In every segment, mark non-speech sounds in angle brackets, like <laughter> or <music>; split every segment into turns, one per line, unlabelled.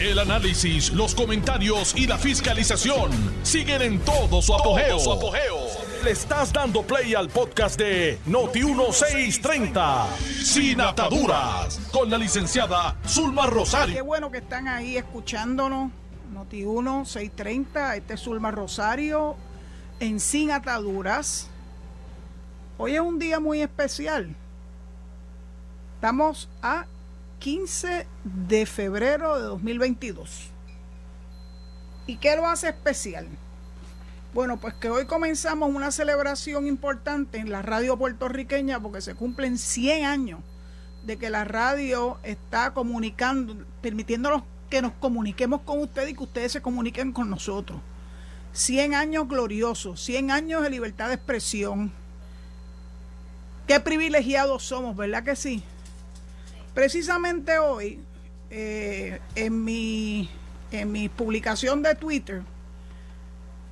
El análisis, los comentarios y la fiscalización siguen en todo su apogeo. Le estás dando play al podcast de Noti1630, Sin Ataduras, con la licenciada Zulma Rosario.
Qué bueno que están ahí escuchándonos. Noti1630, este es Zulma Rosario, en Sin Ataduras. Hoy es un día muy especial. Estamos a 15 de febrero de 2022. ¿Y qué lo hace especial? Bueno, pues que hoy comenzamos una celebración importante en la radio puertorriqueña porque se cumplen 100 años de que la radio está comunicando, permitiéndonos que nos comuniquemos con ustedes y que ustedes se comuniquen con nosotros. 100 años gloriosos, 100 años de libertad de expresión. Qué privilegiados somos, ¿verdad que sí? Precisamente hoy, eh, en, mi, en mi publicación de Twitter,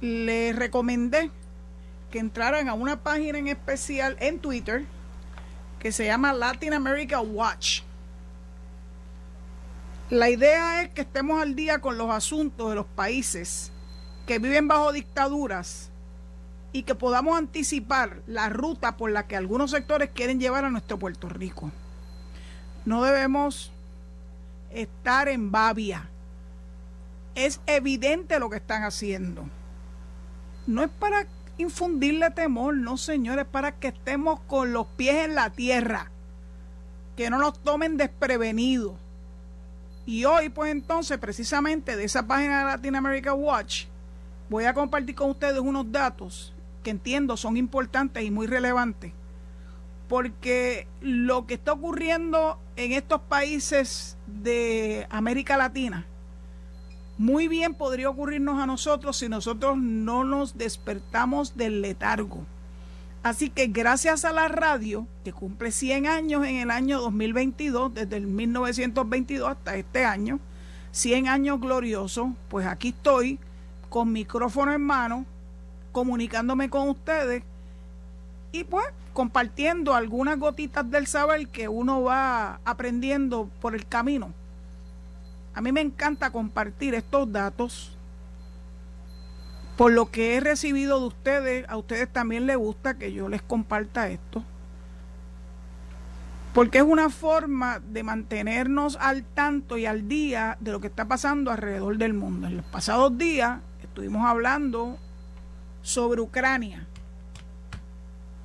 les recomendé que entraran a una página en especial en Twitter que se llama Latin America Watch. La idea es que estemos al día con los asuntos de los países que viven bajo dictaduras y que podamos anticipar la ruta por la que algunos sectores quieren llevar a nuestro Puerto Rico. No debemos estar en babia. Es evidente lo que están haciendo. No es para infundirle temor, no señores, para que estemos con los pies en la tierra, que no nos tomen desprevenidos. Y hoy, pues entonces, precisamente de esa página de Latin America Watch, voy a compartir con ustedes unos datos que entiendo son importantes y muy relevantes porque lo que está ocurriendo en estos países de América Latina muy bien podría ocurrirnos a nosotros si nosotros no nos despertamos del letargo. Así que gracias a la radio, que cumple 100 años en el año 2022, desde el 1922 hasta este año, 100 años gloriosos, pues aquí estoy con micrófono en mano, comunicándome con ustedes y pues compartiendo algunas gotitas del saber que uno va aprendiendo por el camino. A mí me encanta compartir estos datos. Por lo que he recibido de ustedes, a ustedes también les gusta que yo les comparta esto. Porque es una forma de mantenernos al tanto y al día de lo que está pasando alrededor del mundo. En los pasados días estuvimos hablando sobre Ucrania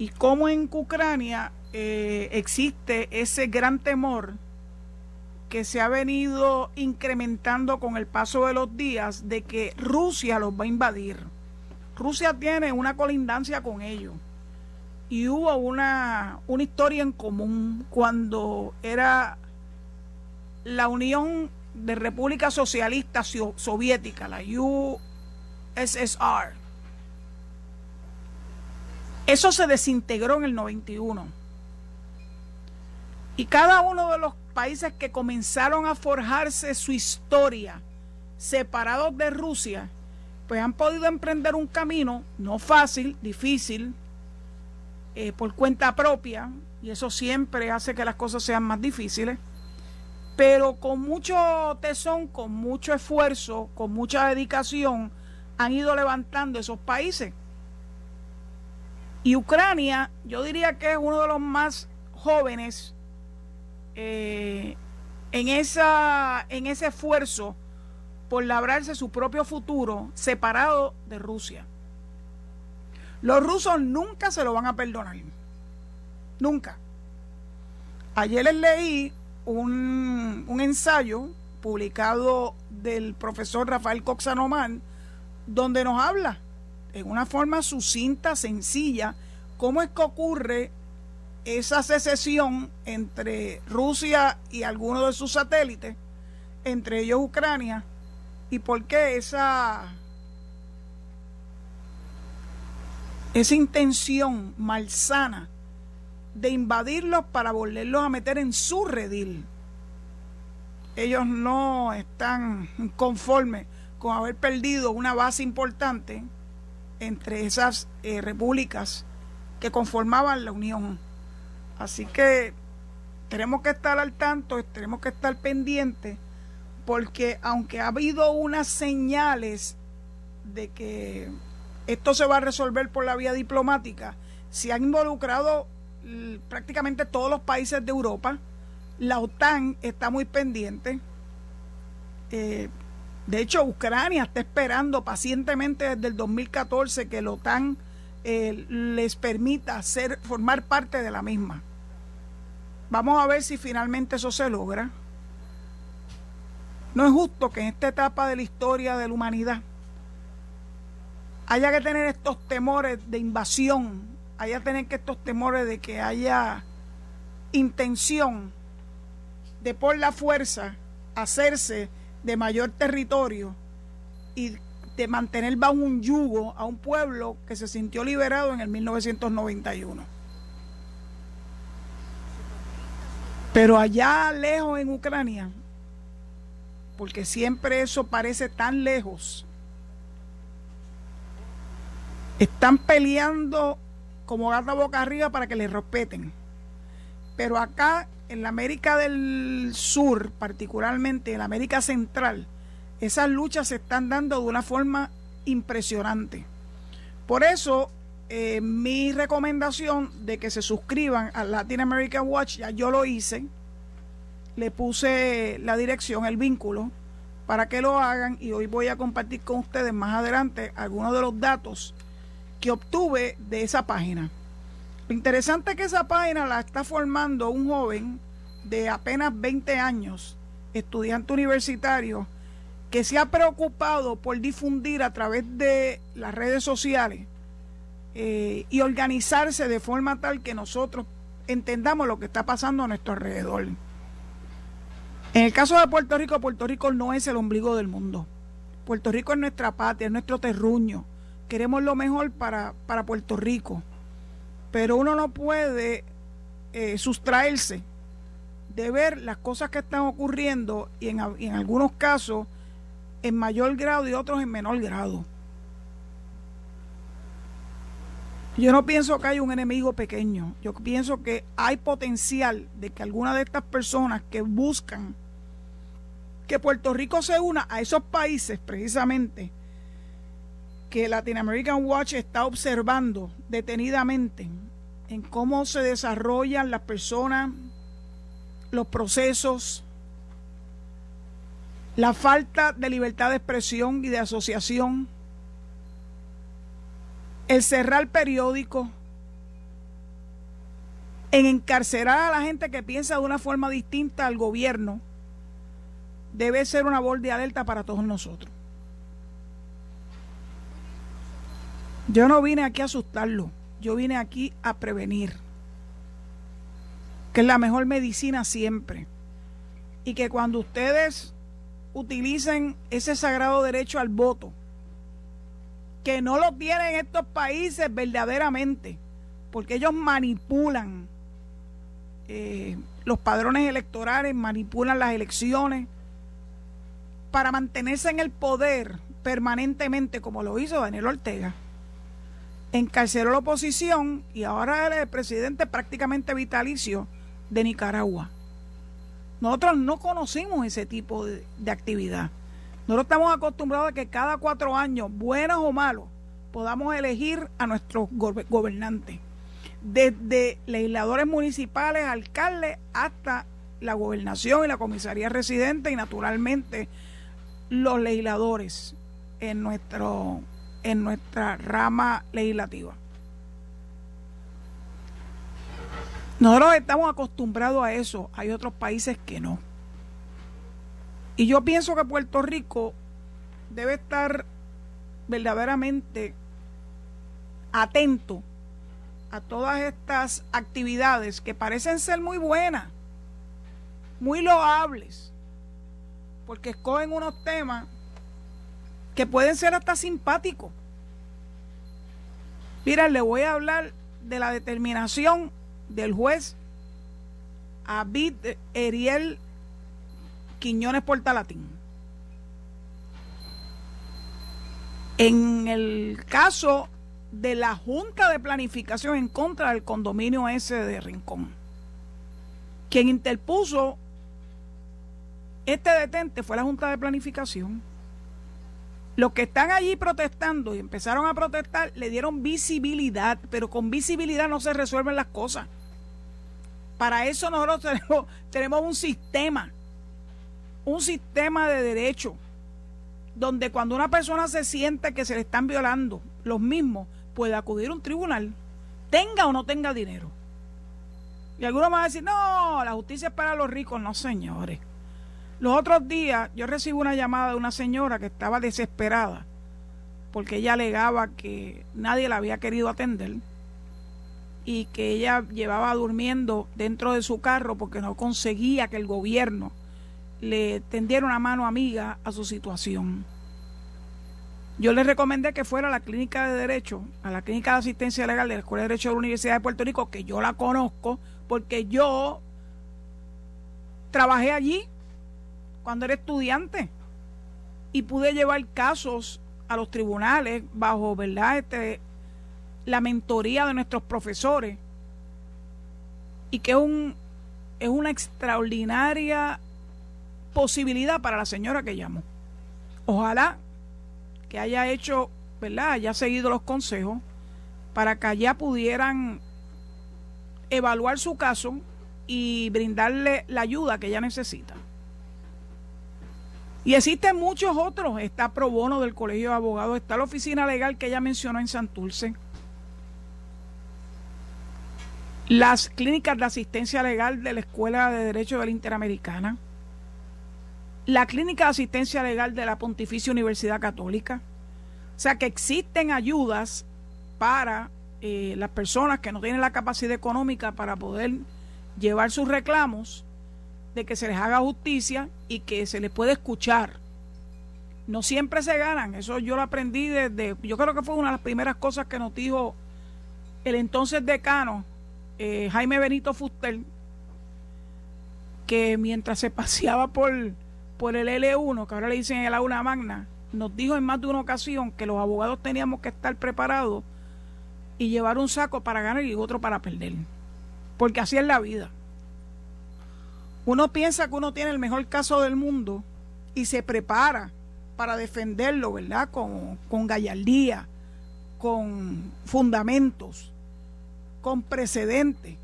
y cómo en Ucrania eh, existe ese gran temor que se ha venido incrementando con el paso de los días de que Rusia los va a invadir. Rusia tiene una colindancia con ellos. Y hubo una, una historia en común cuando era la Unión de República Socialista Soviética, la USSR eso se desintegró en el 91. Y cada uno de los países que comenzaron a forjarse su historia separados de Rusia, pues han podido emprender un camino no fácil, difícil, eh, por cuenta propia, y eso siempre hace que las cosas sean más difíciles, pero con mucho tesón, con mucho esfuerzo, con mucha dedicación, han ido levantando esos países. Y Ucrania, yo diría que es uno de los más jóvenes eh, en, esa, en ese esfuerzo por labrarse su propio futuro separado de Rusia. Los rusos nunca se lo van a perdonar. Nunca. Ayer les leí un, un ensayo publicado del profesor Rafael Coxanomán donde nos habla en una forma sucinta, sencilla, cómo es que ocurre esa secesión entre Rusia y algunos de sus satélites, entre ellos Ucrania, y por qué esa, esa intención malsana de invadirlos para volverlos a meter en su redil. Ellos no están conformes con haber perdido una base importante entre esas eh, repúblicas que conformaban la Unión. Así que tenemos que estar al tanto, tenemos que estar pendientes, porque aunque ha habido unas señales de que esto se va a resolver por la vía diplomática, se han involucrado prácticamente todos los países de Europa, la OTAN está muy pendiente. Eh, de hecho, Ucrania está esperando pacientemente desde el 2014 que la OTAN eh, les permita ser, formar parte de la misma. Vamos a ver si finalmente eso se logra. No es justo que en esta etapa de la historia de la humanidad haya que tener estos temores de invasión, haya que tener que estos temores de que haya intención de por la fuerza hacerse de mayor territorio y de mantener bajo un yugo a un pueblo que se sintió liberado en el 1991. Pero allá lejos en Ucrania, porque siempre eso parece tan lejos, están peleando como gata boca arriba para que les respeten. Pero acá en la América del Sur, particularmente en la América Central, esas luchas se están dando de una forma impresionante. Por eso, eh, mi recomendación de que se suscriban a Latin American Watch, ya yo lo hice, le puse la dirección, el vínculo, para que lo hagan y hoy voy a compartir con ustedes más adelante algunos de los datos que obtuve de esa página. Lo interesante es que esa página la está formando un joven de apenas 20 años, estudiante universitario, que se ha preocupado por difundir a través de las redes sociales eh, y organizarse de forma tal que nosotros entendamos lo que está pasando a nuestro alrededor. En el caso de Puerto Rico, Puerto Rico no es el ombligo del mundo. Puerto Rico es nuestra patria, es nuestro terruño. Queremos lo mejor para, para Puerto Rico pero uno no puede eh, sustraerse de ver las cosas que están ocurriendo y en, algunos casos en mayor grado y otros en menor grado. Yo no pienso que hay un enemigo pequeño. Yo pienso que hay potencial de que alguna de estas personas que buscan que Puerto Rico se una a esos países precisamente que Latin American Watch está observando detenidamente en cómo se desarrollan las personas, los procesos, la falta de libertad de expresión y de asociación, el cerrar periódicos, en encarcelar a la gente que piensa de una forma distinta al gobierno, debe ser una voz de alerta para todos nosotros. Yo no vine aquí a asustarlo, yo vine aquí a prevenir, que es la mejor medicina siempre. Y que cuando ustedes utilicen ese sagrado derecho al voto, que no lo tienen estos países verdaderamente, porque ellos manipulan eh, los padrones electorales, manipulan las elecciones para mantenerse en el poder permanentemente, como lo hizo Daniel Ortega encarceló la oposición y ahora él es el presidente prácticamente vitalicio de Nicaragua. Nosotros no conocimos ese tipo de, actividad. Nosotros estamos acostumbrados a que cada cuatro años, buenos o malos, podamos elegir a nuestros gobernantes. Desde legisladores municipales, alcaldes, hasta la gobernación y la comisaría residente y naturalmente los legisladores en nuestro en nuestra rama legislativa. Nosotros estamos acostumbrados a eso, hay otros países que no. Y yo pienso que Puerto Rico debe estar verdaderamente atento a todas estas actividades que parecen ser muy buenas, muy loables, porque escogen unos temas que pueden ser hasta simpáticos. Mira, le voy a hablar de la determinación del juez Abid Eriel Quiñones Portalatín. En el caso de la Junta de Planificación en contra del condominio ese de Rincón, quien interpuso Este detente fue la Junta de Planificación. Los que están allí protestando y empezaron a protestar le dieron visibilidad, pero con visibilidad no se resuelven las cosas. Para eso nosotros <laughs> tenemos, tenemos un sistema, un sistema de derecho, donde cuando una persona se siente que se le están violando los mismos, puede acudir a un tribunal, tenga o no tenga dinero. Y algunos van a decir, no, la justicia es para los ricos. No, señores. Los otros días yo recibí una llamada de una señora que estaba desesperada porque ella alegaba que nadie la había querido atender y que ella llevaba durmiendo dentro de su carro porque no conseguía que el gobierno le tendiera una mano amiga a su situación. Yo le recomendé que fuera a la clínica de derecho, a la clínica de asistencia legal de la Escuela de Derecho de la Universidad de Puerto Rico, que yo la conozco porque yo trabajé allí cuando era estudiante y pude llevar casos a los tribunales bajo, ¿verdad? Este, la mentoría de nuestros profesores y que es, un, es una extraordinaria posibilidad para la señora que llamó. Ojalá que haya hecho, ¿verdad? Haya seguido los consejos para que allá pudieran evaluar su caso y brindarle la ayuda que ella necesita. Y existen muchos otros. Está Pro Bono del Colegio de Abogados, está la oficina legal que ella mencionó en Santurce las clínicas de asistencia legal de la Escuela de Derecho de la Interamericana, la clínica de asistencia legal de la Pontificia Universidad Católica. O sea que existen ayudas para eh, las personas que no tienen la capacidad económica para poder llevar sus reclamos, de que se les haga justicia y que se les puede escuchar. No siempre se ganan, eso yo lo aprendí desde, yo creo que fue una de las primeras cosas que nos dijo el entonces decano eh, Jaime Benito Fuster, que mientras se <laughs> paseaba por, por el L1, que ahora le dicen el aula magna, nos dijo en más de una ocasión que los abogados teníamos que estar preparados y llevar un saco para ganar y otro para perder. Porque así es la vida. Uno piensa que uno tiene el mejor caso del mundo y se prepara para defenderlo, ¿verdad? Con, con gallardía, con fundamentos con precedente,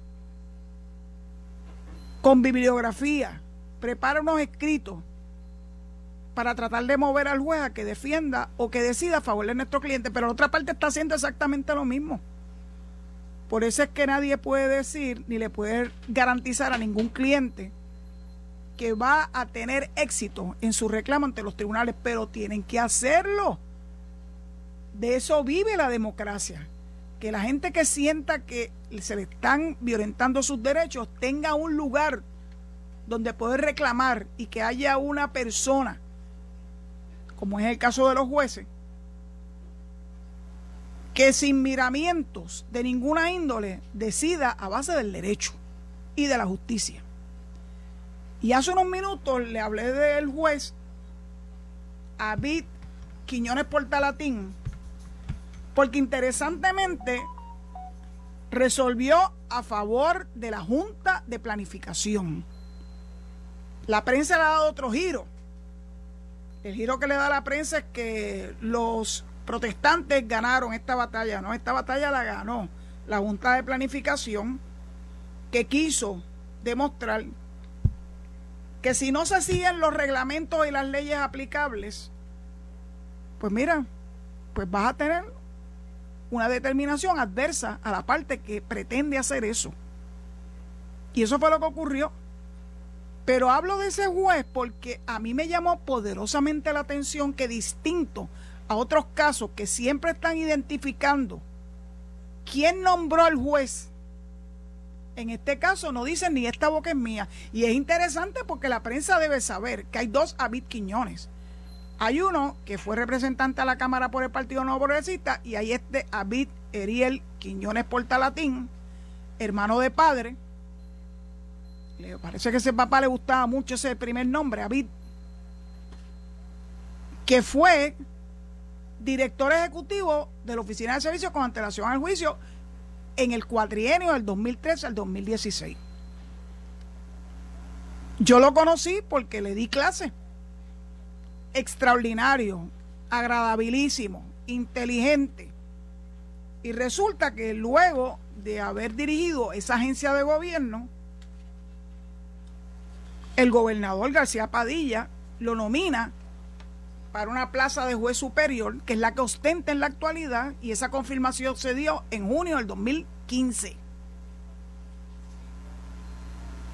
con bibliografía, prepara unos escritos para tratar de mover al juez a que defienda o que decida a favor de nuestro cliente, pero la otra parte está haciendo exactamente lo mismo. Por eso es que nadie puede decir ni le puede garantizar a ningún cliente que va a tener éxito en su reclamo ante los tribunales, pero tienen que hacerlo. De eso vive la democracia que la gente que sienta que se le están violentando sus derechos tenga un lugar donde poder reclamar y que haya una persona, como es el caso de los jueces, que sin miramientos de ninguna índole decida a base del derecho y de la justicia. Y hace unos minutos le hablé del juez Abid Quiñones Portalatín, porque interesantemente resolvió a favor de la Junta de Planificación. La prensa le ha dado otro giro. El giro que le da la prensa es que los protestantes ganaron esta batalla, no, esta batalla la ganó la Junta de Planificación que quiso demostrar que si no se siguen los reglamentos y las leyes aplicables, pues mira, pues vas a tener una determinación adversa a la parte que pretende hacer eso. Y eso fue lo que ocurrió. Pero hablo de ese juez porque a mí me llamó poderosamente la atención que distinto a otros casos que siempre están identificando quién nombró al juez, en este caso no dicen ni esta boca es mía. Y es interesante porque la prensa debe saber que hay dos Abid Quiñones. Hay uno que fue representante a la Cámara por el Partido Nuevo Progresista y hay este Abid Eriel Quiñones Portalatín, hermano de padre. Le parece que ese papá le gustaba mucho ese primer nombre, Abid, que fue director ejecutivo de la Oficina de Servicios con antelación al juicio en el cuatrienio del 2013 al 2016. Yo lo conocí porque le di clase. Extraordinario, agradabilísimo, inteligente. Y resulta que luego de haber dirigido esa agencia de gobierno, el gobernador García Padilla lo nomina para una plaza de juez superior, que es la que ostenta en la actualidad, y esa confirmación se dio en junio del 2015.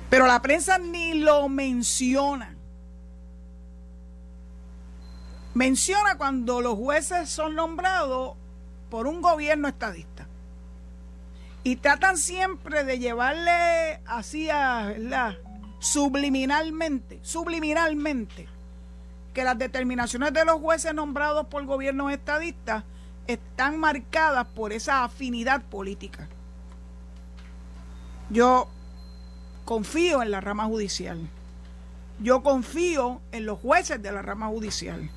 Pero la prensa ni lo menciona. Menciona cuando los jueces son nombrados por un gobierno estadista. Y tratan siempre de llevarle así a, subliminalmente, subliminalmente, que las determinaciones de los jueces nombrados por gobiernos estadistas están marcadas por esa afinidad política. Yo confío en la rama judicial. Yo confío en los jueces de la rama judicial,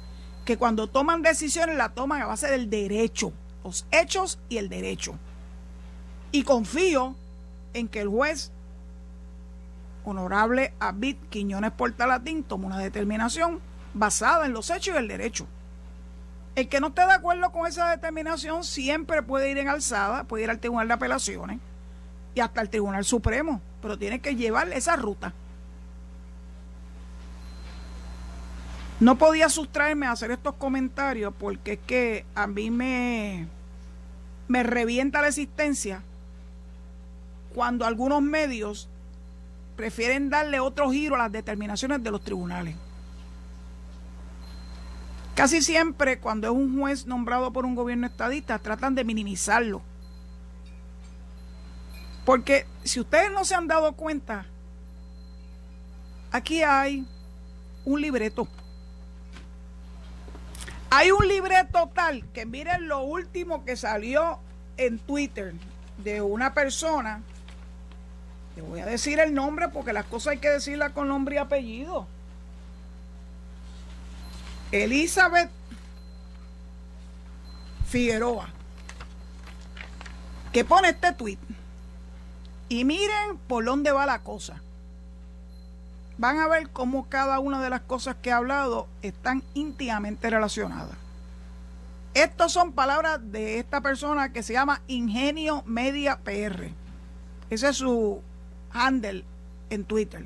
que cuando toman decisiones la toman a base del derecho, los hechos y el derecho. Y confío en que el juez honorable Abid Quiñones Portalatín toma una determinación basada en los hechos y el derecho. El que no esté de acuerdo con esa determinación siempre puede ir en alzada, puede ir al Tribunal de Apelaciones y hasta el Tribunal Supremo, pero tiene que llevar esa ruta. No podía sustraerme a hacer estos comentarios porque es que a mí me, me revienta la existencia cuando algunos medios prefieren darle otro giro a las determinaciones de los tribunales. Casi siempre cuando es un juez nombrado por un gobierno estadista tratan de minimizarlo porque si ustedes no se han dado cuenta, aquí hay un libreto. Hay un libreto tal que miren lo último que salió en Twitter de una persona. Le voy a decir el nombre porque las cosas hay que decirlas con nombre y apellido. Elizabeth Figueroa. Que pone este tweet. Y miren por dónde va la cosa. Van a ver cómo cada una de las cosas que he hablado están íntimamente relacionadas. Estas son palabras de esta persona que se llama Ingenio Media PR. Ese es su handle en Twitter.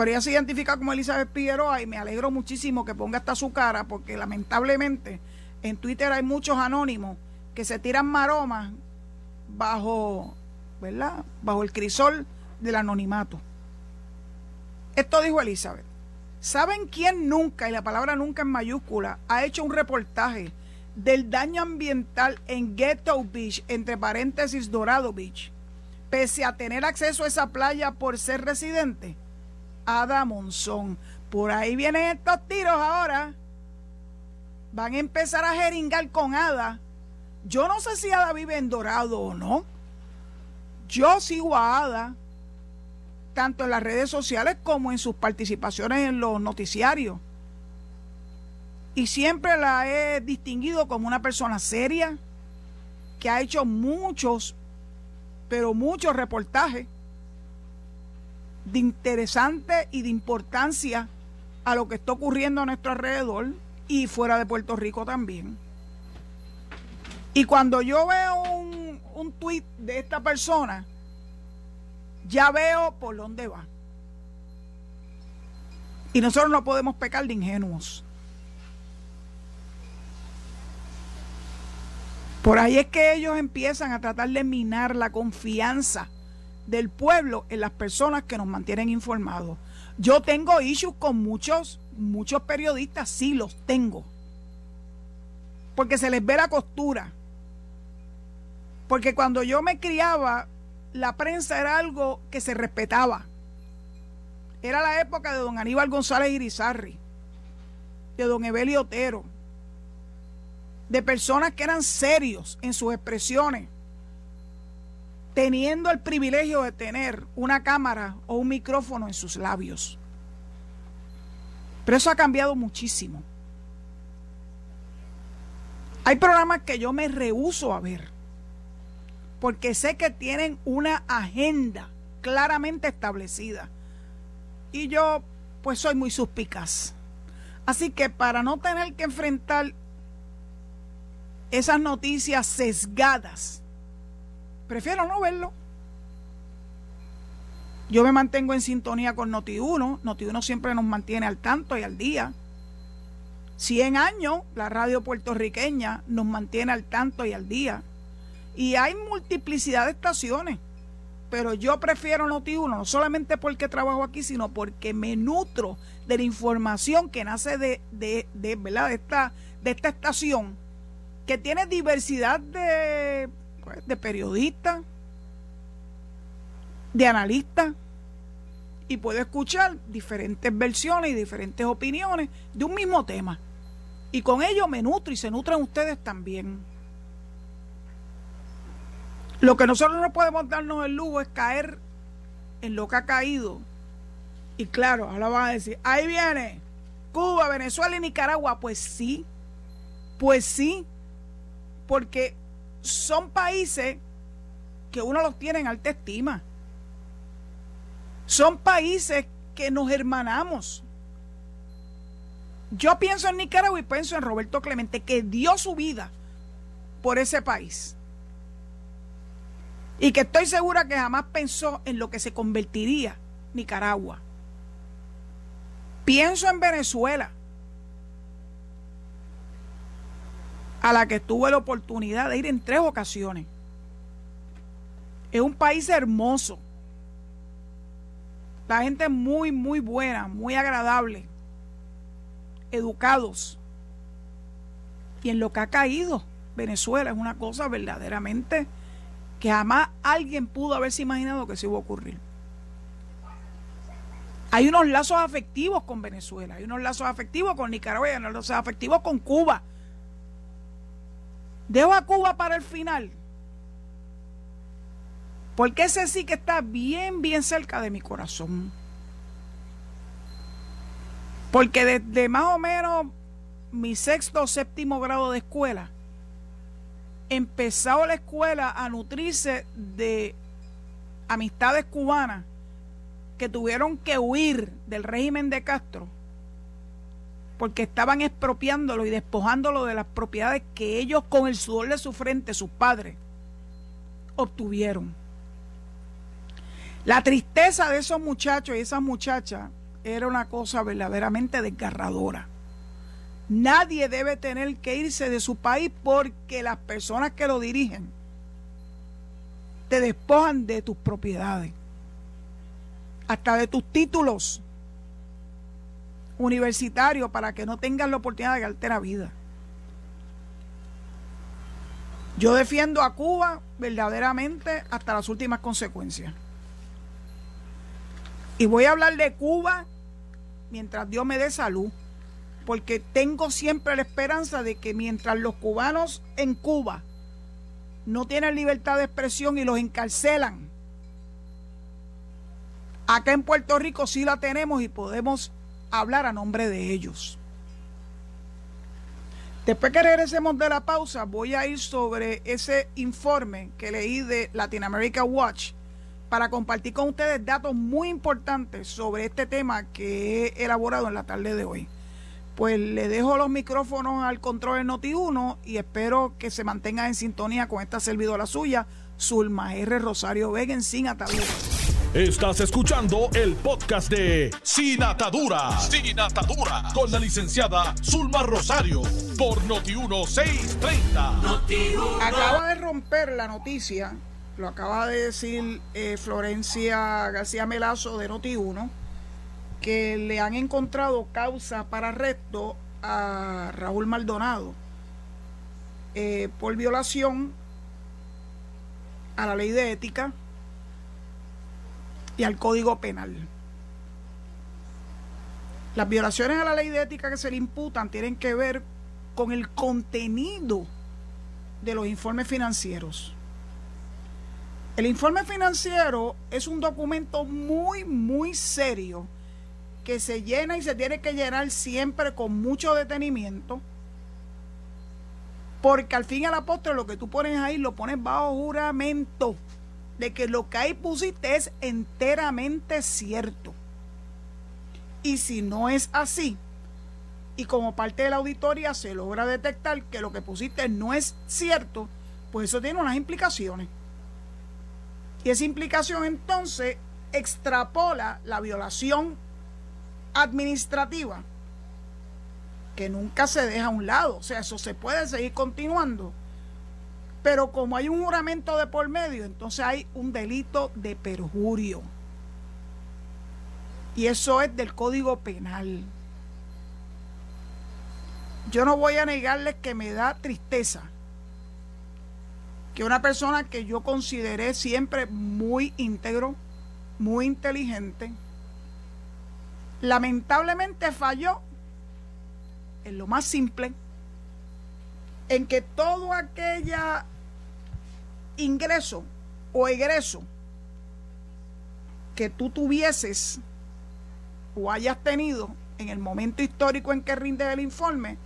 Pero ella se identifica como Elizabeth Figueroa y me alegro muchísimo que ponga hasta su cara porque lamentablemente en Twitter hay muchos anónimos que se tiran maromas bajo ¿verdad? Bajo el crisol del anonimato. Esto dijo Elizabeth. ¿Saben quién nunca, y la palabra nunca en mayúscula, ha hecho un reportaje del daño ambiental en Ghetto Beach, entre paréntesis Dorado Beach, pese a tener acceso a esa playa por ser residente? Ada Monzón. Por ahí vienen estos tiros ahora. Van a empezar a jeringar con Ada. Yo no sé si Ada vive en Dorado o no yo sigo a Ada tanto en las redes sociales como en sus participaciones en los noticiarios. Y siempre la he distinguido como una persona seria, que ha hecho muchos, pero muchos reportajes de interesante y de importancia a lo que está ocurriendo a nuestro alrededor y fuera de Puerto Rico también. Y cuando yo veo un un tuit de esta persona, ya veo por dónde va. Y nosotros no podemos pecar de ingenuos. Por ahí es que ellos empiezan a tratar de minar la confianza del pueblo en las personas que nos mantienen informados. Yo tengo issues con muchos, muchos periodistas, sí los tengo. Porque se les ve la costura. Porque cuando yo me criaba, la prensa era algo que se respetaba. Era la época de don Aníbal González Irizarri, de don Evelio Otero, de personas que eran serios en sus expresiones, teniendo el privilegio de tener una cámara o un micrófono en sus labios. Pero eso ha cambiado muchísimo. Hay programas que yo me rehuso a ver porque sé que tienen una agenda claramente establecida. y yo pues soy muy suspicaz. Así que para no tener que enfrentar esas noticias sesgadas, prefiero no verlo. Yo me mantengo en sintonía con Noti1. Noti1 siempre nos mantiene al tanto y al día. 100 años, la radio puertorriqueña nos mantiene al tanto y al día. Y hay multiplicidad de estaciones. Pero yo prefiero Noti1, no solamente porque trabajo aquí, sino porque me nutro de la información que nace de, de, de, de, esta, de esta estación, que tiene diversidad de, pues, de periodistas, de analistas, y puedo escuchar diferentes versiones y diferentes opiniones de un mismo tema. Y con ello me nutro y se nutren ustedes también. Lo que nosotros no podemos darnos el lujo es caer en lo que ha caído. Y claro, ahora van a decir, ahí viene Cuba, Venezuela y Nicaragua. Pues sí, pues sí, porque son países que uno los tiene en alta estima. Son países que nos hermanamos. Yo pienso en Nicaragua y pienso en Roberto Clemente, que dio su vida por ese país y que estoy segura que jamás pensó en lo que se convertiría Nicaragua. Pienso en Venezuela, a la que tuve la oportunidad de ir en tres ocasiones. Es un país hermoso. La gente muy, muy buena, muy agradable, educados. Y en lo que ha caído Venezuela es una cosa verdaderamente que jamás alguien pudo haberse imaginado que se iba a ocurrir. Hay unos lazos afectivos con Venezuela, hay unos lazos afectivos con Nicaragua, hay unos lazos afectivos con Cuba. Dejo a Cuba para el final, porque ese sí que está bien, bien cerca de mi corazón. Porque desde más o menos mi sexto o séptimo grado de escuela, empezado la escuela a nutrirse de amistades cubanas que tuvieron que huir del régimen de Castro porque estaban expropiándolo y despojándolo de las propiedades que ellos con el sudor de su frente, sus padres, obtuvieron. La tristeza de esos muchachos y esas muchachas era una cosa verdaderamente desgarradora. Nadie debe tener que irse de su país porque las personas que lo dirigen te despojan de tus propiedades, hasta de tus títulos universitarios para que no tengas la oportunidad de ganarte la vida. Yo defiendo a Cuba verdaderamente hasta las últimas consecuencias. Y voy a hablar de Cuba mientras Dios me dé salud porque tengo siempre la esperanza de que mientras los cubanos en Cuba no tienen libertad de expresión y los encarcelan, acá en Puerto Rico sí la tenemos y podemos hablar a nombre de ellos. Después que regresemos de la pausa, voy a ir sobre ese informe que leí de Latin America Watch para compartir con ustedes datos muy importantes sobre este tema que he elaborado en la tarde de hoy pues le dejo los micrófonos al control de Noti1 y espero que se mantenga en sintonía con esta servidora suya, Zulma R. Rosario Vega Sin Atadura.
Estás escuchando el podcast de Sin Atadura. Sin Atadura. Con la licenciada Zulma Rosario. Por Noti1 630.
Acaba de romper la noticia. Lo acaba de decir eh, Florencia García Melazo de Noti1 que le han encontrado causa para arresto a Raúl Maldonado eh, por violación a la ley de ética y al código penal. Las violaciones a la ley de ética que se le imputan tienen que ver con el contenido de los informes financieros. El informe financiero es un documento muy, muy serio que se llena y se tiene que llenar siempre con mucho detenimiento, porque al fin y al la postre lo que tú pones ahí lo pones bajo juramento de que lo que ahí pusiste es enteramente cierto. Y si no es así, y como parte de la auditoría se logra detectar que lo que pusiste no es cierto, pues eso tiene unas implicaciones. Y esa implicación entonces extrapola la violación administrativa que nunca se deja a un lado. O sea, eso se puede seguir continuando. Pero como hay un juramento de por medio, entonces hay un delito de perjurio. Y eso es del Código Penal. Yo no voy a negarles que me da tristeza que una persona que yo consideré siempre muy íntegro, muy inteligente, lamentablemente falló en lo más simple, en que todo aquella ingreso o egreso que tú tuvieses o hayas tenido en el momento histórico en que rinde el informe,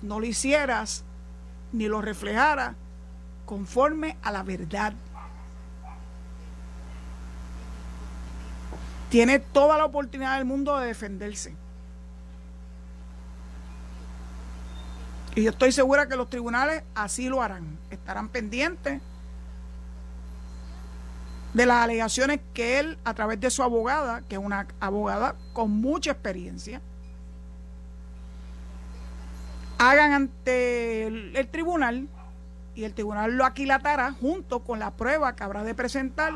no lo hicieras ni lo reflejaras conforme a la verdad. Tiene toda la oportunidad del mundo de defenderse. Y yo estoy segura que los tribunales así lo harán. Estarán pendientes de las alegaciones que él, a través de su abogada, que es una abogada con mucha experiencia, hagan ante el, tribunal y el tribunal lo aquilatará junto con la prueba que habrá de presentar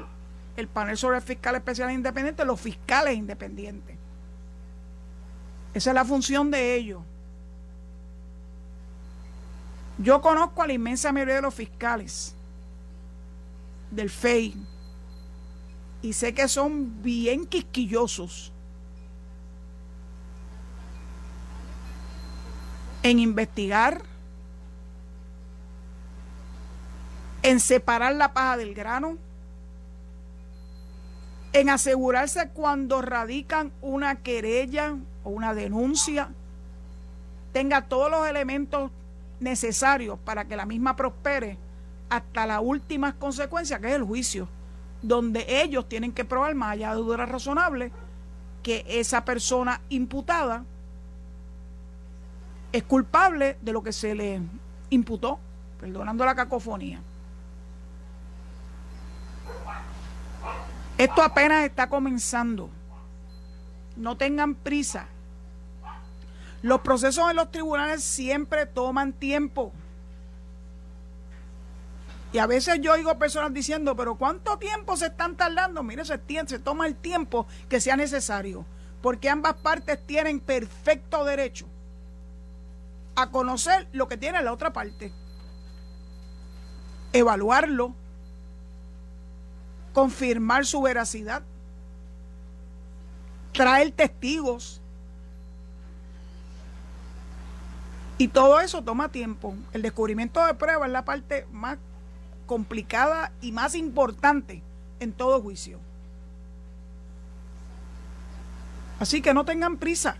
el panel sobre fiscal especial independiente, los fiscales independientes. Esa es la función de ellos. Yo conozco a la inmensa mayoría de los fiscales del FEI y sé que son bien quisquillosos en investigar, en separar la paja del grano, en asegurarse cuando radican una querella o una denuncia, tenga todos los elementos necesarios para que la misma prospere hasta las últimas consecuencias, que es el juicio, donde ellos tienen que probar, más allá de dudas razonables, que esa persona imputada es culpable de lo que se le imputó, perdonando la cacofonía. Esto apenas está comenzando. No tengan prisa. Los procesos en los tribunales siempre toman tiempo. Y a veces yo oigo personas diciendo, pero ¿cuánto tiempo se están tardando? Mire, se, se toma el tiempo que sea necesario, porque ambas partes tienen perfecto derecho a conocer lo que tiene la otra parte, evaluarlo, confirmar su veracidad, traer testigos. Y todo eso toma tiempo. El descubrimiento de pruebas es la parte más complicada y más importante en todo juicio. Así que no tengan prisa.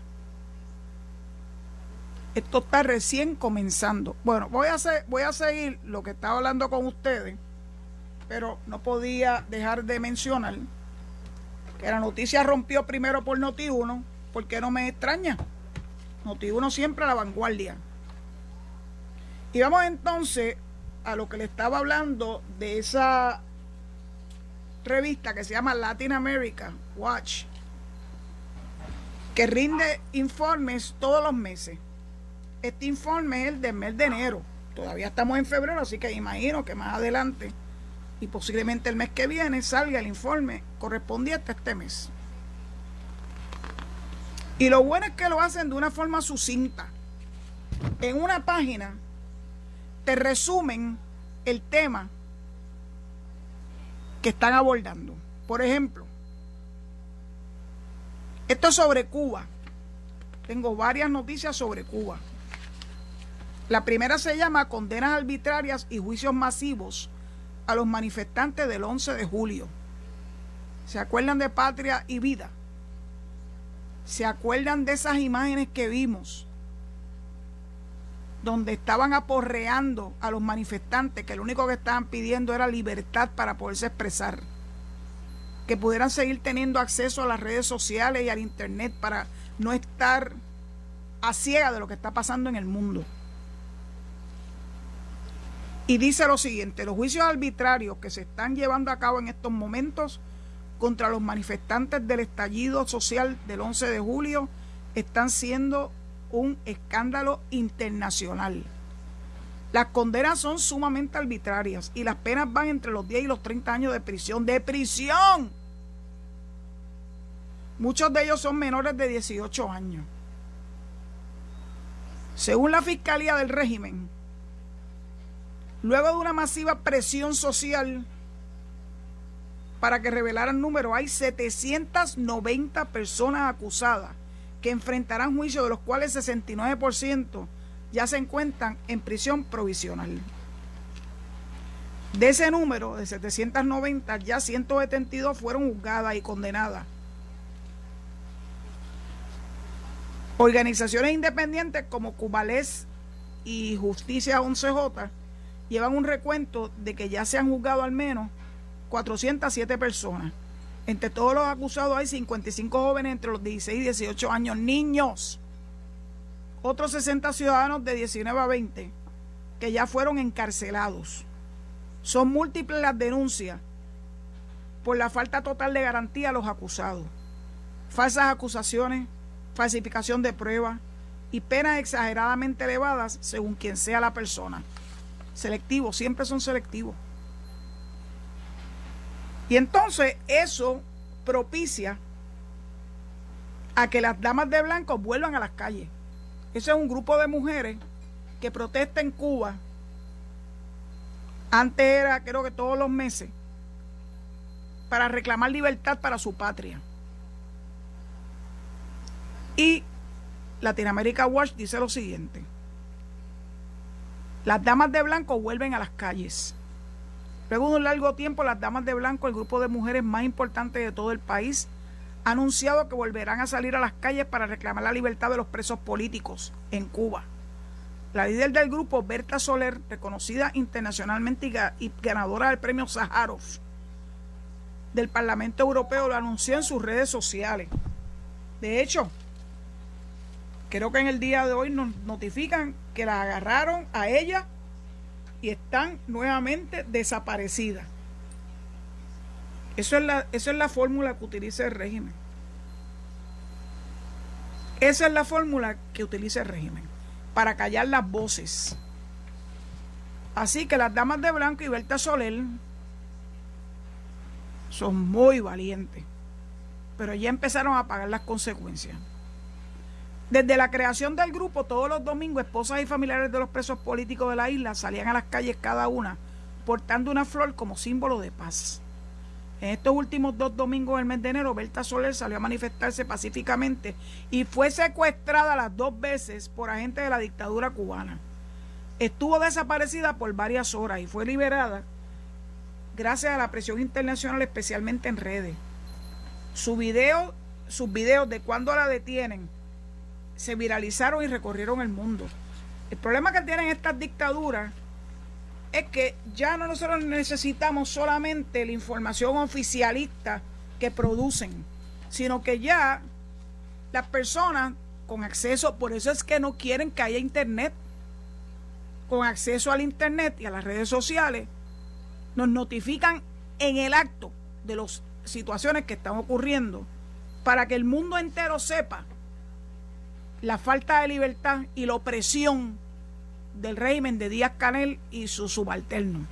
Esto está recién comenzando. Bueno, voy a, hacer, voy a seguir lo que estaba hablando con ustedes, pero no podía dejar de mencionar que la noticia rompió primero por Noti1, porque no me extraña. Noti1 siempre a la vanguardia. Y vamos entonces a lo que le estaba hablando de esa revista que se llama Latin America Watch, que rinde informes todos los meses. Este informe es el del mes de enero. Todavía estamos en febrero, así que imagino que más adelante y posiblemente el mes que viene salga el informe correspondiente a este mes. Y lo bueno es que lo hacen de una forma sucinta. En una página te resumen el tema que están abordando. Por ejemplo, esto es sobre Cuba. Tengo varias noticias sobre Cuba. La primera se llama Condenas arbitrarias y juicios masivos a los manifestantes del 11 de julio. ¿Se acuerdan de Patria y Vida? ¿Se acuerdan de esas imágenes que vimos? Donde estaban aporreando a los manifestantes, que lo único que estaban pidiendo era libertad para poderse expresar. que pudieran seguir teniendo acceso a las redes sociales y al Internet para no estar a ciega de lo que está pasando en el mundo. Y dice lo siguiente, los juicios arbitrarios que se están llevando a cabo en estos momentos contra los manifestantes del estallido social del 11 de julio están siendo un escándalo internacional. Las condenas son sumamente arbitrarias y las penas van entre los 10 y los 30 años de prisión. ¡De prisión! Muchos de ellos son menores de 18 años. Según la Fiscalía del régimen, luego de una masiva presión social para que revelaran números, hay 790 personas acusadas que enfrentarán juicio, de los cuales 69% ya se encuentran en prisión provisional. De ese número, de 790, ya 172 fueron juzgadas y condenadas. Organizaciones independientes como Cubales y Justicia 11J llevan un recuento de que ya se han juzgado al menos 407 personas. Entre todos los acusados hay 55 jóvenes entre los 16 y 18 años, niños otros 60 ciudadanos de 19 a 20 que ya fueron encarcelados. Son múltiples las denuncias por la falta total de garantía a los acusados. Falsas acusaciones, falsificación de pruebas y penas exageradamente elevadas según quien sea la persona. Selectivos, siempre son selectivos. Y entonces eso propicia a que las damas de blanco vuelvan a las calles. Ese es un grupo de mujeres que protesta en Cuba. Antes era, creo que todos los meses, para reclamar libertad para su patria. Y Latinoamérica Watch dice lo siguiente. Las damas de blanco vuelven a las calles. Luego de un largo tiempo, las damas de blanco, el grupo de mujeres más importante de todo el país, ha anunciado que volverán a salir a las calles para reclamar la libertad de los presos políticos en Cuba. La líder del grupo, Berta Soler, reconocida internacionalmente y ganadora del premio Sájarov del Parlamento Europeo, lo anunció en sus redes sociales. De hecho, creo que en el día de hoy nos notifican que la agarraron a ella y están nuevamente desaparecidas. Eso es la, es la fórmula que utiliza el régimen. Esa es la fórmula que utiliza el régimen para callar las voces. Así que las damas de blanco y Berta Soler son muy valientes, pero ya empezaron a pagar las consecuencias. Desde la creación del grupo, todos los domingos, esposas y familiares de los presos políticos de la isla salían a las calles cada una portando una flor como símbolo de paz. En estos últimos dos domingos del mes de enero, Berta Soler salió a manifestarse pacíficamente y fue secuestrada las dos veces por agentes de la dictadura cubana. Estuvo desaparecida por varias horas y fue liberada gracias a la presión internacional, especialmente en redes. Su video, sus videos de cuando la detienen se viralizaron y recorrieron el mundo. El problema que tienen estas dictaduras es que ya no nosotros necesitamos solamente la información oficialista que producen, sino que ya las personas con acceso, por eso es que no quieren que haya internet, con acceso al internet y a las redes sociales, nos notifican en el acto de las situaciones que están ocurriendo para que el mundo entero sepa la falta de libertad y la opresión del régimen de Díaz Canel y su subalterno.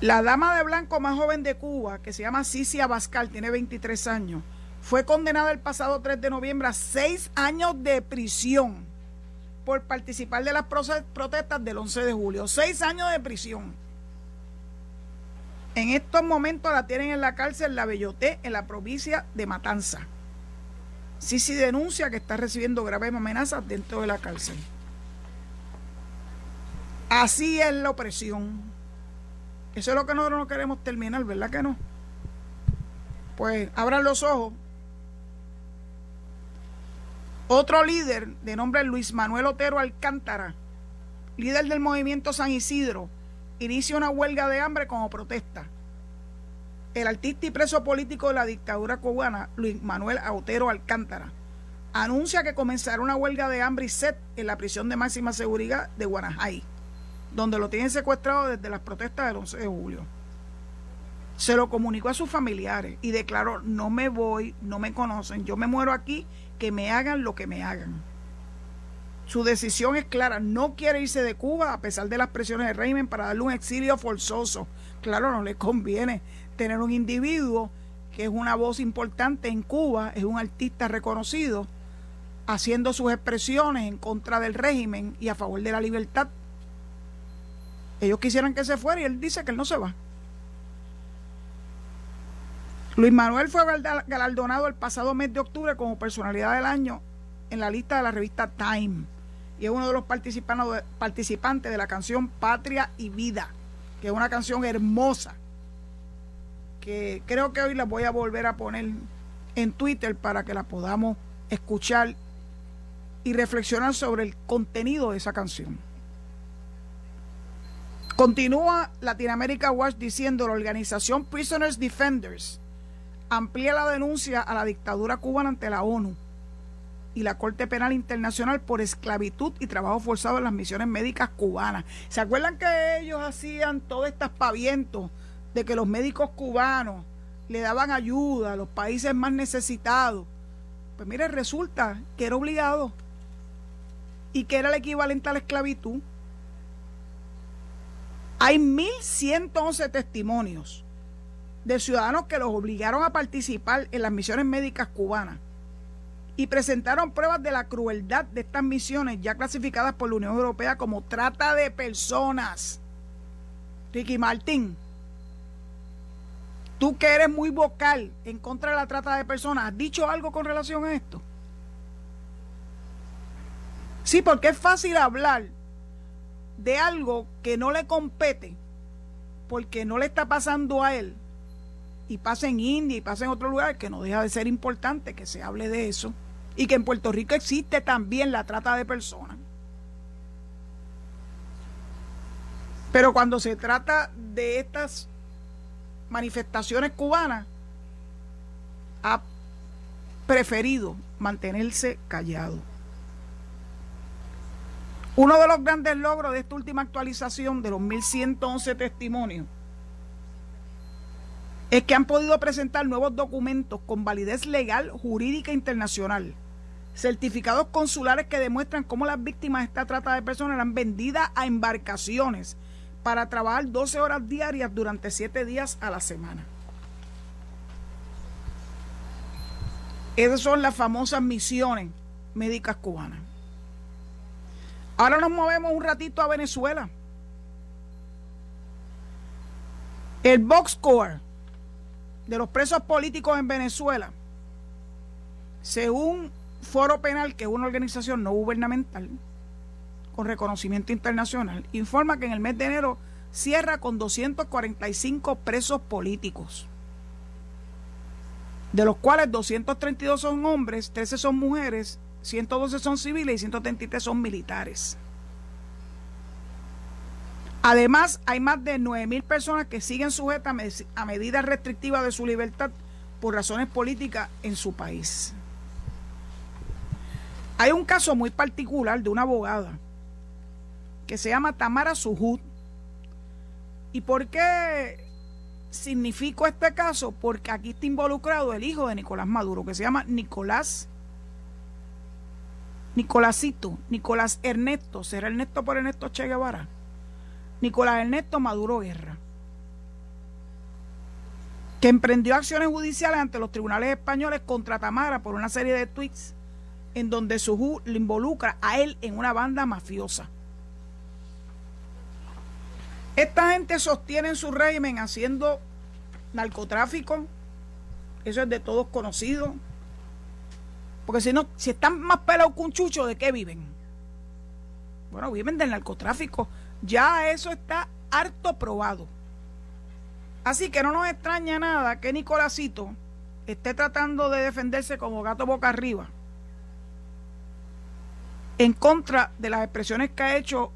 La dama de blanco más joven de Cuba, que se llama Cici Abascal, tiene 23 años, fue condenada el pasado 3 de noviembre a seis años de prisión por participar de las protestas del 11 de julio. Seis años de prisión. En estos momentos la tienen en la cárcel La Belloté, en la provincia de Matanza. Sisi denuncia que está recibiendo graves amenazas dentro de la cárcel. Así es la opresión. Eso es lo que nosotros no queremos terminar, ¿verdad que no? Pues abran los ojos. Otro líder de nombre Luis Manuel Otero Alcántara, líder del movimiento San Isidro, inicia una huelga de hambre como protesta el artista y preso político de la dictadura cubana, Luis Manuel Autero Alcántara, anuncia que comenzará una huelga de hambre y sed en la prisión de máxima seguridad de Guanajay, donde lo tienen secuestrado desde las protestas del 11 de julio. Se lo comunicó a sus familiares y declaró, no me voy, no me conocen, yo me muero aquí, que me hagan lo que me hagan. Su decisión es clara, no quiere irse de Cuba a pesar de las presiones del régimen para darle un exilio forzoso. Claro, no le conviene tener un individuo que es una voz importante en Cuba, es un artista reconocido, haciendo sus expresiones en contra del régimen y a favor de la libertad. Ellos quisieran que se fuera y él dice que él no se va. Luis Manuel fue galardonado el pasado mes de octubre como personalidad del año en la lista de la revista Time y es uno de los participantes de la canción Patria y Vida, que es una canción hermosa, que creo que hoy la voy a volver a poner en Twitter para que la podamos escuchar y reflexionar sobre el contenido de esa canción. Continúa Latinoamérica Watch diciendo la organización Prisoners Defenders amplía la denuncia a la dictadura cubana ante la ONU y la Corte Penal Internacional por esclavitud y trabajo forzado en las misiones médicas cubanas. ¿Se acuerdan que ellos hacían todo este aspaviento de que los médicos cubanos le daban ayuda a los países más necesitados? Pues mire, resulta que era obligado y que era el equivalente a la esclavitud. Hay 1.111 testimonios de ciudadanos que los obligaron a participar en las misiones médicas cubanas y presentaron pruebas de la crueldad de estas misiones ya clasificadas por la Unión Europea como trata de personas. Ricky Martín, tú que eres muy vocal en contra de la trata de personas, ¿has dicho algo con relación a esto? Sí, porque es fácil hablar de algo que no le compete, porque no le está pasando a él, y pasa en India y pasa en otro lugar, que no deja de ser importante que se hable de eso y que en Puerto Rico existe también la trata de personas. Pero cuando se trata de estas manifestaciones cubanas, ha preferido mantenerse callado. Uno de los grandes logros de esta última actualización de los 1111 testimonios es que han podido presentar nuevos documentos con validez legal, jurídica e internacional certificados consulares que demuestran cómo las víctimas de esta trata de personas eran vendidas a embarcaciones para trabajar 12 horas diarias durante 7 días a la semana. Esas son las famosas misiones médicas cubanas. Ahora nos movemos un ratito a Venezuela. El Boxcore de los presos políticos en Venezuela, según Foro Penal, que es una organización no gubernamental con reconocimiento internacional, informa que en el mes de enero cierra con 245 presos políticos, de los cuales 232 son hombres, 13 son mujeres, 112 son civiles y 133 son militares. Además, hay más de 9.000 personas que siguen sujetas a medidas restrictivas de su libertad por razones políticas en su país. Hay un caso muy particular de una abogada que se llama Tamara Sujud. ¿Y por qué significo este caso? Porque aquí está involucrado el hijo de Nicolás Maduro, que se llama Nicolás Nicolásito, Nicolás Ernesto, será Ernesto por Ernesto Che Guevara. Nicolás Ernesto Maduro Guerra, que emprendió acciones judiciales ante los tribunales españoles contra Tamara por una serie de tweets en donde Suju le involucra a él en una banda mafiosa. Esta gente sostiene su régimen haciendo narcotráfico, eso es de todos conocido, porque si no, si están más pelados que un chucho, ¿de qué viven? Bueno, viven del narcotráfico. Ya eso está harto probado. Así que no nos extraña nada que Nicolásito esté tratando de defenderse como gato boca arriba en contra de las expresiones que ha hecho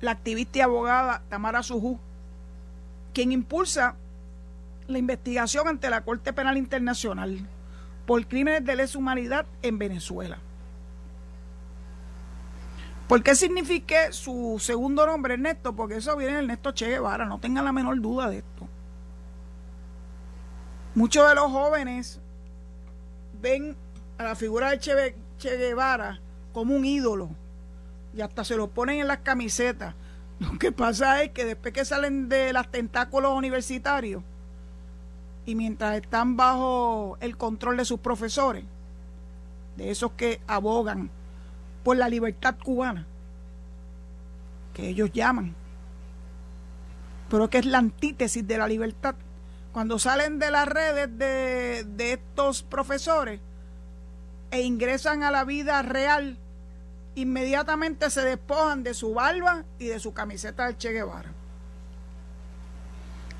la activista y abogada Tamara Sujú, quien impulsa la investigación ante la Corte Penal Internacional por crímenes de lesa humanidad en Venezuela. ¿Por qué signifique su segundo nombre Ernesto? Porque eso viene del Ernesto Che Guevara, no tengan la menor duda de esto. Muchos de los jóvenes ven a la figura de che Guevara como un ídolo y hasta se lo ponen en las camisetas. <laughs> Lo que pasa es que después que salen de los tentáculos universitarios y mientras están bajo el control de sus profesores, de esos que abogan por la libertad cubana, que ellos llaman, pero que es la antítesis de la libertad. Cuando salen de las redes de, de estos profesores e ingresan a la vida real, inmediatamente se despojan de su barba y de su camiseta del Che Guevara.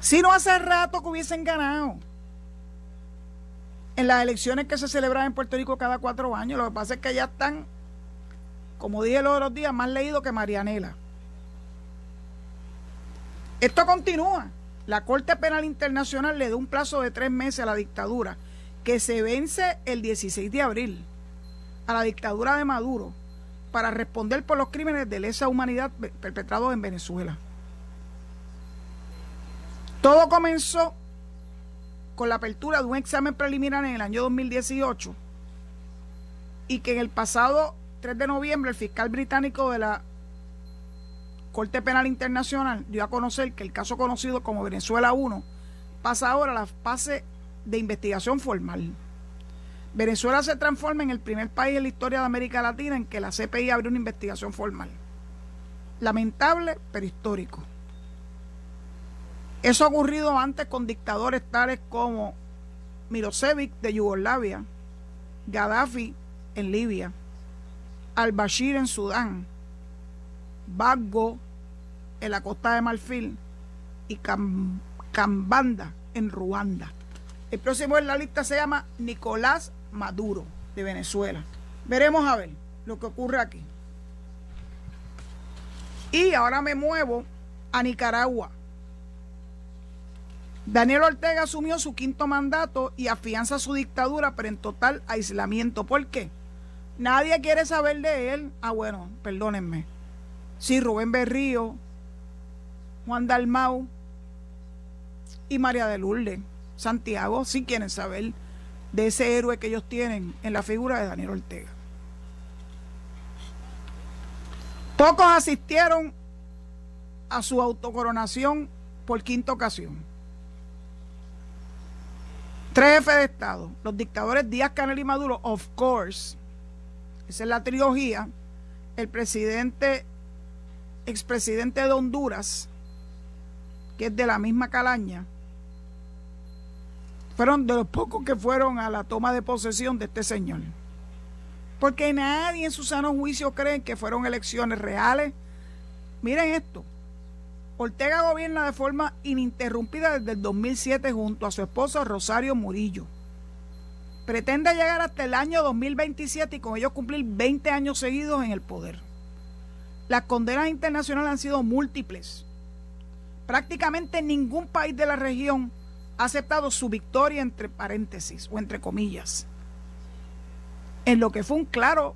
Si no hace rato que hubiesen ganado en las elecciones que se celebran en Puerto Rico cada cuatro años, lo que pasa es que ya están como dije los otros días, más leído que Marianela. Esto continúa. La Corte Penal Internacional le da un plazo de tres meses a la dictadura, que se vence el 16 de abril, a la dictadura de Maduro, para responder por los crímenes de lesa humanidad perpetrados en Venezuela. Todo comenzó con la apertura de un examen preliminar en el año 2018 y que en el pasado 3 de noviembre, el fiscal británico de la Corte Penal Internacional dio a conocer que el caso conocido como Venezuela 1 pasa ahora a la fase de investigación formal. Venezuela se transforma en el primer país en la historia de América Latina en que la CPI abre una investigación formal. Lamentable, pero histórico. Eso ha ocurrido antes con dictadores tales como Milosevic de Yugoslavia, Gaddafi en Libia, al-Bashir en Sudán, Bagbo en la costa de Marfil y Cambanda en Ruanda. El próximo en la lista se llama Nicolás Maduro de Venezuela. Veremos a ver lo que ocurre aquí. Y ahora me muevo a Nicaragua. Daniel Ortega asumió su quinto mandato y afianza su dictadura, pero en total aislamiento. ¿Por qué? Nadie quiere saber de él. Ah, bueno, perdónenme. Sí, Rubén Berrío, Juan Dalmau y María de Lourdes, Santiago, sí quieren saber de ese héroe que ellos tienen en la figura de Daniel Ortega. Pocos asistieron a su autocoronación por quinta ocasión. Tres jefes de Estado, los dictadores Díaz Canel y Maduro, of course, esa es la trilogía, el presidente, expresidente de Honduras, que es de la misma calaña, fueron de los pocos que fueron a la toma de posesión de este señor. Porque nadie en su sano juicio cree que fueron elecciones reales. Miren esto. Ortega gobierna de forma ininterrumpida desde el 2007 junto a su esposa Rosario Murillo pretende llegar hasta el año 2027 y con ello cumplir 20 años seguidos en el poder. Las condenas internacionales han sido múltiples. Prácticamente ningún país de la región ha aceptado su victoria entre paréntesis o entre comillas, en lo que fue un claro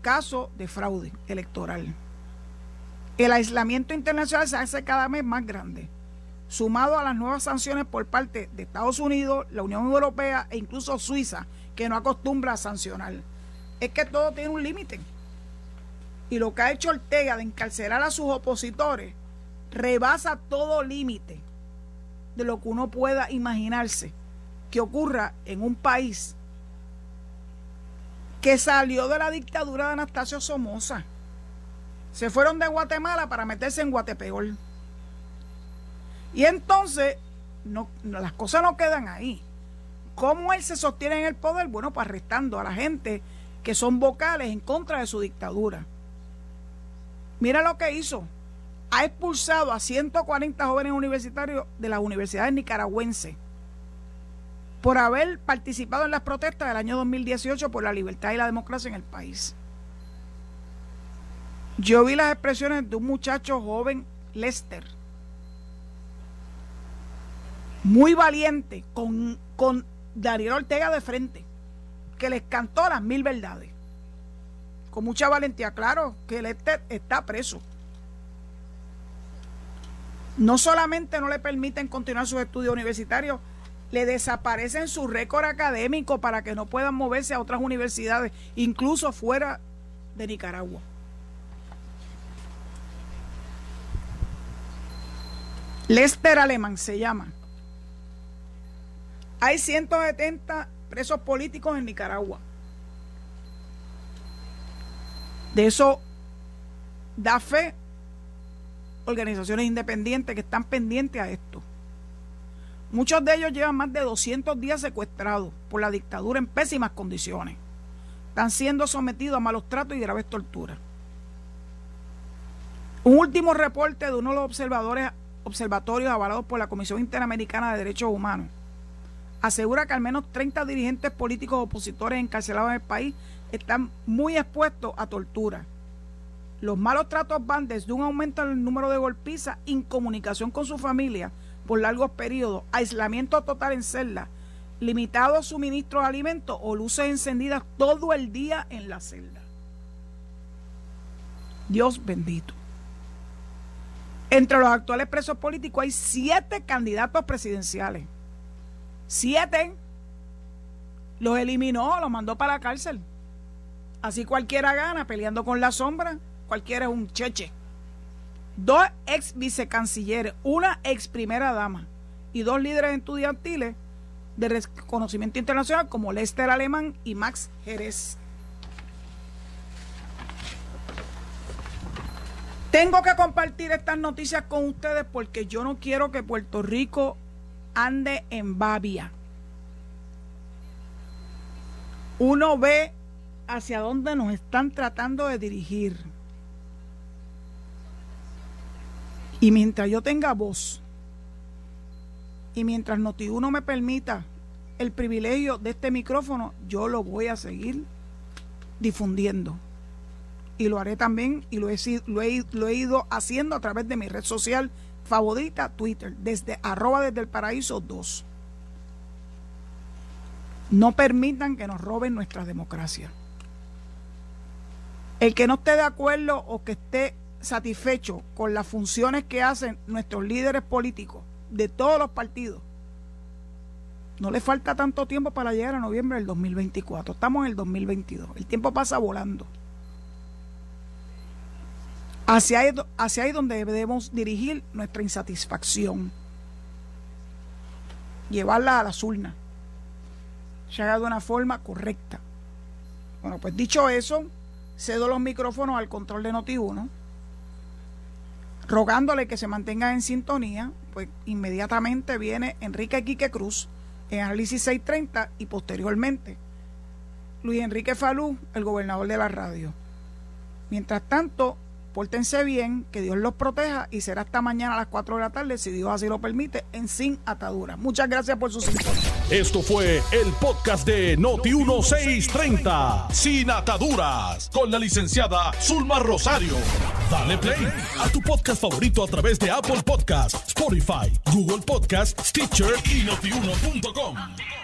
caso de fraude electoral. El aislamiento internacional se hace cada vez más grande sumado a las nuevas sanciones por parte de Estados Unidos, la Unión Europea e incluso Suiza, que no acostumbra a sancionar. Es que todo tiene un límite. Y lo que ha hecho Ortega de encarcelar a sus opositores rebasa todo límite de lo que uno pueda imaginarse que ocurra en un país que salió de la dictadura de Anastasio Somoza. Se fueron de Guatemala para meterse en Guatepeor. Y entonces, no, las cosas no quedan ahí. ¿Cómo él se sostiene en el poder? Bueno, pues arrestando a la gente que son vocales en contra de su dictadura. Mira lo que hizo. Ha expulsado a 140 jóvenes universitarios de las universidades nicaragüenses por haber participado en las protestas del año 2018 por la libertad y la democracia en el país. Yo vi las expresiones de un muchacho joven, Lester, muy valiente con, con Daniel Ortega de frente, que les cantó las mil verdades. Con mucha valentía, claro que el está preso. No solamente no le permiten continuar sus estudios universitarios, le desaparecen su récord académico para que no puedan moverse a otras universidades, incluso fuera de Nicaragua. Lester Alemán se llama. Hay 170 presos políticos en Nicaragua. De eso da fe organizaciones independientes que están pendientes a esto. Muchos de ellos llevan más de 200 días secuestrados por la dictadura en pésimas condiciones. Están siendo sometidos a malos tratos y graves torturas. Un último reporte de uno de los observadores, observatorios avalados por la Comisión Interamericana de Derechos Humanos asegura que al menos 30 dirigentes políticos opositores encarcelados en el país están muy expuestos a tortura los malos tratos van desde un aumento en el número de golpizas, incomunicación con su familia por largos periodos, aislamiento total en celda, limitado suministro de alimentos o luces encendidas todo el día en la celda. Dios bendito. Entre los actuales presos políticos hay siete candidatos presidenciales. Siete. Los eliminó, los mandó para la cárcel. Así cualquiera gana peleando con la sombra cualquiera es un cheche. Dos ex vicecancilleres, una ex primera dama y dos líderes estudiantiles de reconocimiento internacional como Lester Alemán y Max Jerez. Tengo que compartir estas noticias con ustedes porque yo no quiero que Puerto Rico ande en babia. Uno ve hacia dónde nos están tratando de dirigir. Y mientras yo tenga voz y mientras Noti1 me permita el privilegio de este micrófono, yo lo voy a seguir difundiendo. Y lo haré también y lo he, lo he, lo he ido haciendo a través de mi red social favorita, Twitter, desde arroba desde el paraíso 2. No permitan que nos roben nuestra democracia. El que no esté de acuerdo o que esté satisfecho con las funciones que hacen nuestros líderes políticos de todos los partidos, no le falta tanto tiempo para llegar a noviembre del 2024. Estamos en el 2022. El tiempo pasa volando. Hacia ahí, hacia ahí donde debemos dirigir nuestra insatisfacción. Llevarla a las urnas. Haga de una forma correcta. Bueno, pues dicho eso, cedo los micrófonos al control de Noti1 rogándole que se mantenga en sintonía, pues inmediatamente viene Enrique Quique Cruz en análisis 630 y posteriormente Luis Enrique Falú, el gobernador de la radio. Mientras tanto, pórtense bien, que Dios los proteja y será hasta mañana a las 4 de la tarde, si Dios así lo permite, en Sin Atadura. Muchas gracias por su sintonía.
Esto fue el podcast de Noti1630, Sin Ataduras, con la licenciada Zulma Rosario. Dale play a tu podcast favorito a través de Apple Podcasts, Spotify, Google Podcasts, Stitcher y notiuno.com.